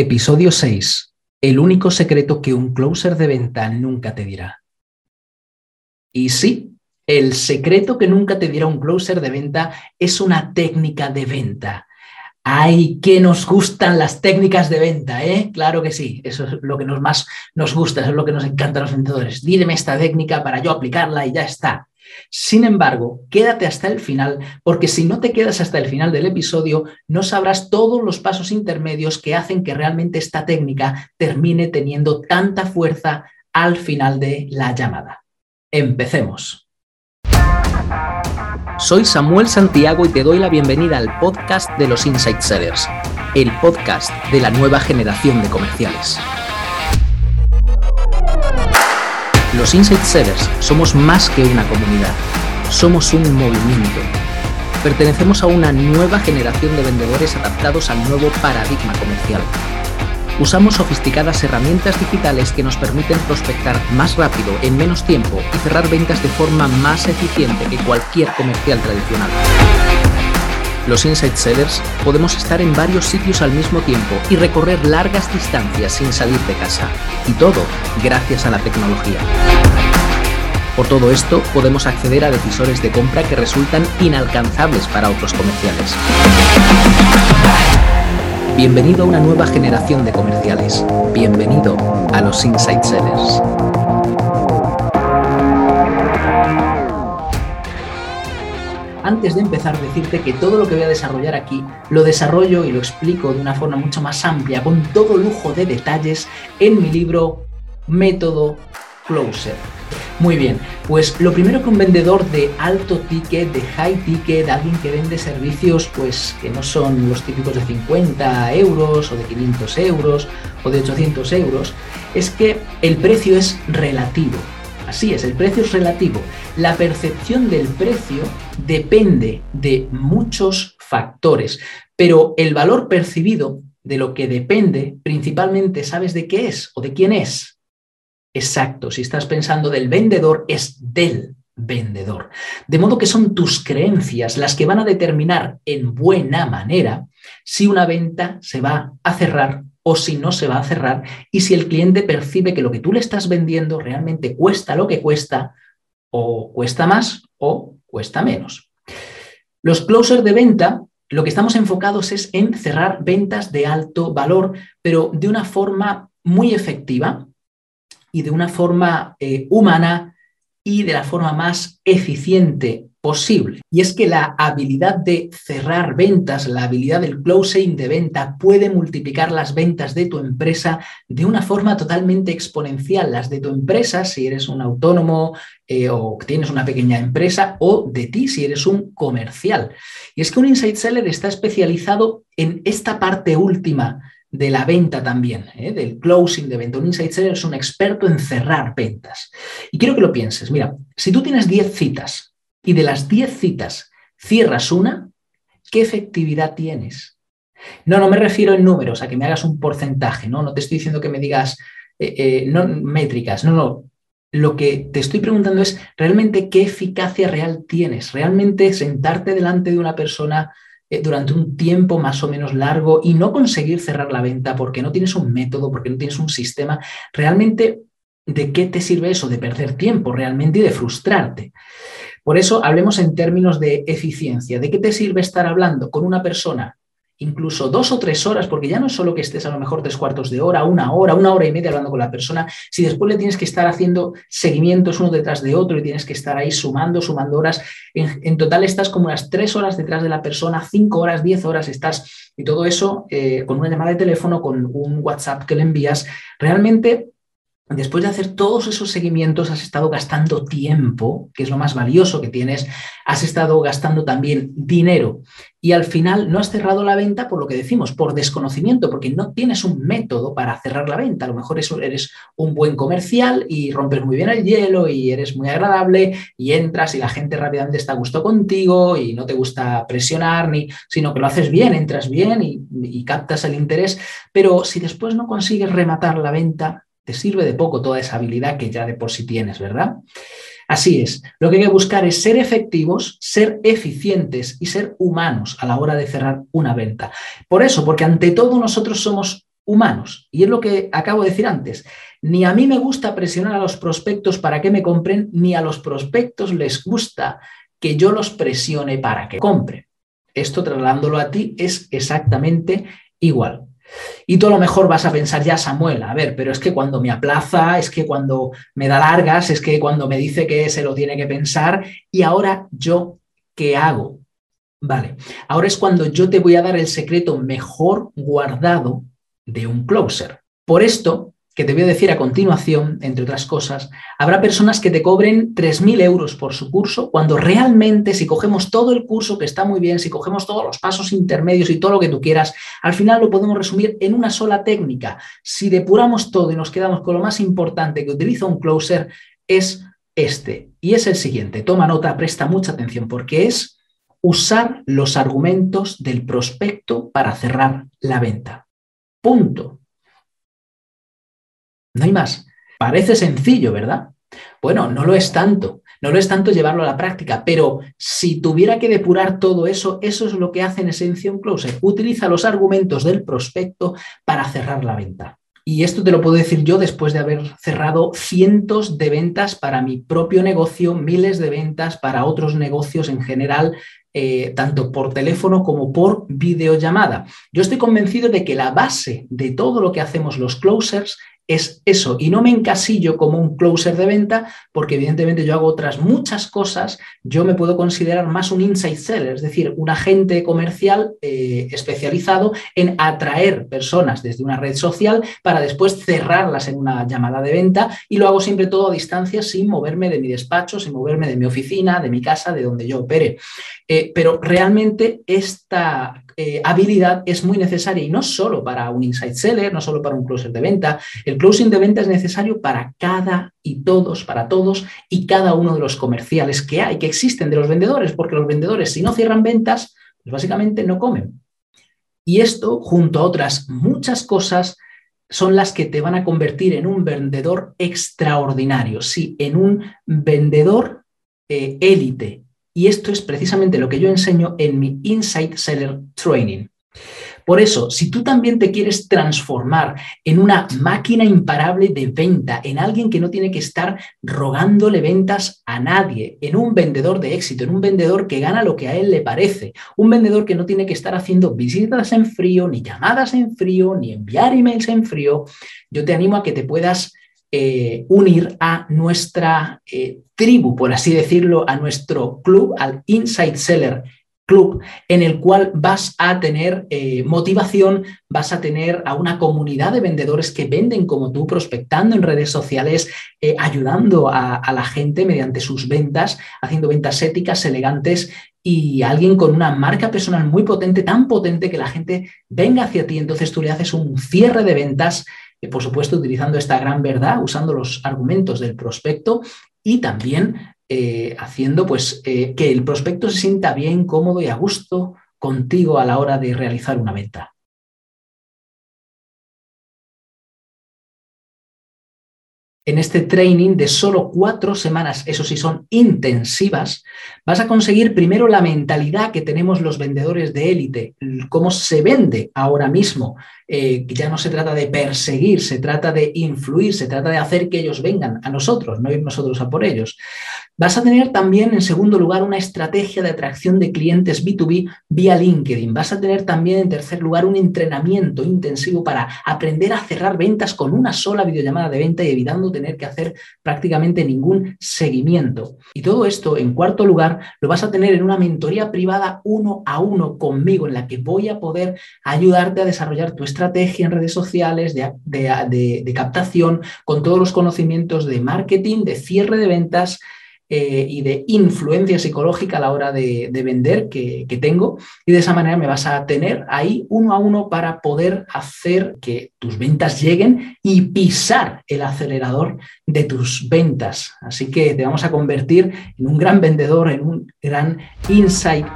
Episodio 6. El único secreto que un closer de venta nunca te dirá. Y sí, el secreto que nunca te dirá un closer de venta es una técnica de venta. ¡Ay, que nos gustan las técnicas de venta! ¿eh? Claro que sí, eso es lo que nos más nos gusta, eso es lo que nos encanta a los vendedores. Dídeme esta técnica para yo aplicarla y ya está. Sin embargo, quédate hasta el final, porque si no te quedas hasta el final del episodio, no sabrás todos los pasos intermedios que hacen que realmente esta técnica termine teniendo tanta fuerza al final de la llamada. Empecemos. Soy Samuel Santiago y te doy la bienvenida al podcast de los Insight Sellers, el podcast de la nueva generación de comerciales. Los Insight Sellers somos más que una comunidad, somos un movimiento. Pertenecemos a una nueva generación de vendedores adaptados al nuevo paradigma comercial. Usamos sofisticadas herramientas digitales que nos permiten prospectar más rápido, en menos tiempo y cerrar ventas de forma más eficiente que cualquier comercial tradicional. Los Insight Sellers podemos estar en varios sitios al mismo tiempo y recorrer largas distancias sin salir de casa. Y todo gracias a la tecnología. Por todo esto, podemos acceder a decisores de compra que resultan inalcanzables para otros comerciales. Bienvenido a una nueva generación de comerciales. Bienvenido a los Insight Sellers. Antes de empezar, decirte que todo lo que voy a desarrollar aquí lo desarrollo y lo explico de una forma mucho más amplia, con todo lujo de detalles, en mi libro Método Closer. Muy bien, pues lo primero que un vendedor de alto ticket, de high ticket, alguien que vende servicios pues que no son los típicos de 50 euros o de 500 euros o de 800 euros, es que el precio es relativo. Así es, el precio es relativo. La percepción del precio depende de muchos factores, pero el valor percibido de lo que depende principalmente, ¿sabes de qué es o de quién es? Exacto, si estás pensando del vendedor, es del vendedor. De modo que son tus creencias las que van a determinar en buena manera si una venta se va a cerrar o si no se va a cerrar y si el cliente percibe que lo que tú le estás vendiendo realmente cuesta lo que cuesta o cuesta más o cuesta menos. Los closers de venta, lo que estamos enfocados es en cerrar ventas de alto valor, pero de una forma muy efectiva y de una forma eh, humana y de la forma más eficiente posible. Y es que la habilidad de cerrar ventas, la habilidad del closing de venta puede multiplicar las ventas de tu empresa de una forma totalmente exponencial. Las de tu empresa, si eres un autónomo eh, o tienes una pequeña empresa, o de ti, si eres un comercial. Y es que un insight seller está especializado en esta parte última de la venta también, ¿eh? del closing de venta. Un insight seller es un experto en cerrar ventas. Y quiero que lo pienses. Mira, si tú tienes 10 citas y de las 10 citas cierras una, ¿qué efectividad tienes? No, no me refiero en números, a que me hagas un porcentaje, no, no te estoy diciendo que me digas eh, eh, no, métricas, no, no. Lo que te estoy preguntando es realmente qué eficacia real tienes, realmente sentarte delante de una persona eh, durante un tiempo más o menos largo y no conseguir cerrar la venta porque no tienes un método, porque no tienes un sistema, realmente, ¿de qué te sirve eso? De perder tiempo realmente y de frustrarte. Por eso hablemos en términos de eficiencia. ¿De qué te sirve estar hablando con una persona incluso dos o tres horas, porque ya no es solo que estés a lo mejor tres cuartos de hora, una hora, una hora y media hablando con la persona, si después le tienes que estar haciendo seguimientos uno detrás de otro y tienes que estar ahí sumando, sumando horas, en, total estás como unas tres horas detrás de la persona, cinco horas, diez horas estás, y todo eso eh, con una llamada de teléfono, con un WhatsApp que le envías, realmente Después de hacer todos esos seguimientos, has estado gastando tiempo, que es lo más valioso que tienes, has estado gastando también dinero y al final no has cerrado la venta por lo que decimos, por desconocimiento, porque no tienes un método para cerrar la venta. A lo mejor eres un buen comercial y rompes muy bien el hielo y eres muy agradable y entras y la gente rápidamente está a gusto contigo y no te gusta presionar, ni, sino que lo haces bien, entras bien y, y captas el interés. Pero si después no consigues rematar la venta, te sirve de poco toda esa habilidad que ya de por sí tienes, ¿verdad? Así es, lo que hay que buscar es ser efectivos, ser eficientes y ser humanos a la hora de cerrar una venta. Por eso, porque ante todo nosotros somos humanos. Y es lo que acabo de decir antes. Ni a mí me gusta presionar a los prospectos para que me compren, ni a los prospectos les gusta que yo los presione para que compren. Esto trasladándolo a ti es exactamente igual. Y tú a lo mejor vas a pensar ya, Samuel, a ver, pero es que cuando me aplaza, es que cuando me da largas, es que cuando me dice que se lo tiene que pensar, y ahora yo, ¿qué hago? Vale, ahora es cuando yo te voy a dar el secreto mejor guardado de un closer. Por esto, que te voy a decir a continuación, entre otras cosas, habrá personas que te cobren 3.000 euros por su curso, cuando realmente si cogemos todo el curso, que está muy bien, si cogemos todos los pasos intermedios y todo lo que tú quieras, al final lo podemos resumir en una sola técnica. Si depuramos todo y nos quedamos con lo más importante que utiliza un closer, es este. Y es el siguiente. Toma nota, presta mucha atención, porque es usar los argumentos del prospecto para cerrar la venta. Punto. No hay más. Parece sencillo, ¿verdad? Bueno, no lo es tanto. No lo es tanto llevarlo a la práctica, pero si tuviera que depurar todo eso, eso es lo que hace en esencia un closer. Utiliza los argumentos del prospecto para cerrar la venta. Y esto te lo puedo decir yo después de haber cerrado cientos de ventas para mi propio negocio, miles de ventas para otros negocios en general, eh, tanto por teléfono como por videollamada. Yo estoy convencido de que la base de todo lo que hacemos los closers es eso. Y no me encasillo como un closer de venta, porque evidentemente yo hago otras muchas cosas. Yo me puedo considerar más un inside seller, es decir, un agente comercial eh, especializado en atraer personas desde una red social para después cerrarlas en una llamada de venta. Y lo hago siempre todo a distancia sin moverme de mi despacho, sin moverme de mi oficina, de mi casa, de donde yo opere. Eh, pero realmente esta eh, habilidad es muy necesaria y no solo para un inside seller, no solo para un closer de venta. El closing de venta es necesario para cada y todos, para todos y cada uno de los comerciales que hay, que existen de los vendedores, porque los vendedores si no cierran ventas, pues básicamente no comen. Y esto, junto a otras muchas cosas, son las que te van a convertir en un vendedor extraordinario, sí, en un vendedor eh, élite, y esto es precisamente lo que yo enseño en mi Insight Seller Training. Por eso, si tú también te quieres transformar en una máquina imparable de venta, en alguien que no tiene que estar rogándole ventas a nadie, en un vendedor de éxito, en un vendedor que gana lo que a él le parece, un vendedor que no tiene que estar haciendo visitas en frío, ni llamadas en frío, ni enviar emails en frío, yo te animo a que te puedas eh, unir a nuestra eh, tribu, por así decirlo, a nuestro club, al Inside Seller Club, en el cual vas a tener eh, motivación, vas a tener a una comunidad de vendedores que venden como tú, prospectando en redes sociales, ayudando a, a la gente mediante sus ventas, haciendo ventas éticas, elegantes y alguien con una marca personal muy potente, tan potente que la gente venga hacia ti, entonces tú le haces un cierre de ventas por supuesto, utilizando esta gran verdad, usando los argumentos del prospecto y también eh, haciendo pues, eh, que el prospecto se sienta bien, cómodo y a gusto contigo a la hora de realizar una venta. En este training de solo cuatro semanas, eso sí son intensivas, vas a conseguir primero la mentalidad que tenemos los vendedores de élite, cómo se vende ahora mismo. Eh, ya no se trata de perseguir, se trata de influir, se trata de hacer que ellos vengan a nosotros, no ir nosotros a por ellos. Vas a tener también, en segundo lugar, una estrategia de atracción de clientes B2B vía LinkedIn. Vas a tener también, en tercer lugar, un entrenamiento intensivo para aprender a cerrar ventas con una sola videollamada de venta y evitando tener que hacer prácticamente ningún seguimiento. Y todo esto, en cuarto lugar, lo vas a tener en una mentoría privada uno a uno conmigo, en la que voy a poder ayudarte a desarrollar tu estrategia en redes sociales de, de captación con todos los conocimientos de marketing, de cierre de ventas, eh, y de influencia psicológica a la hora de, vender que, tengo y de esa manera me vas a tener ahí uno a uno para poder hacer que tus ventas lleguen y pisar el acelerador de tus ventas. Así que te vamos a convertir en un gran vendedor, en un gran insight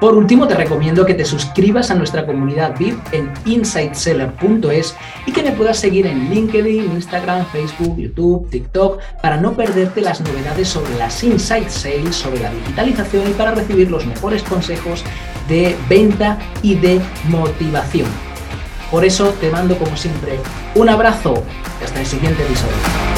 por último, te recomiendo que te suscribas a nuestra comunidad VIP en insightseller.es y que me puedas seguir en LinkedIn, Instagram, Facebook, YouTube, TikTok para no perderte las novedades sobre las Insight Sales, sobre la digitalización y para recibir los mejores consejos de venta y de motivación. Por eso te mando como siempre un abrazo y hasta el siguiente episodio.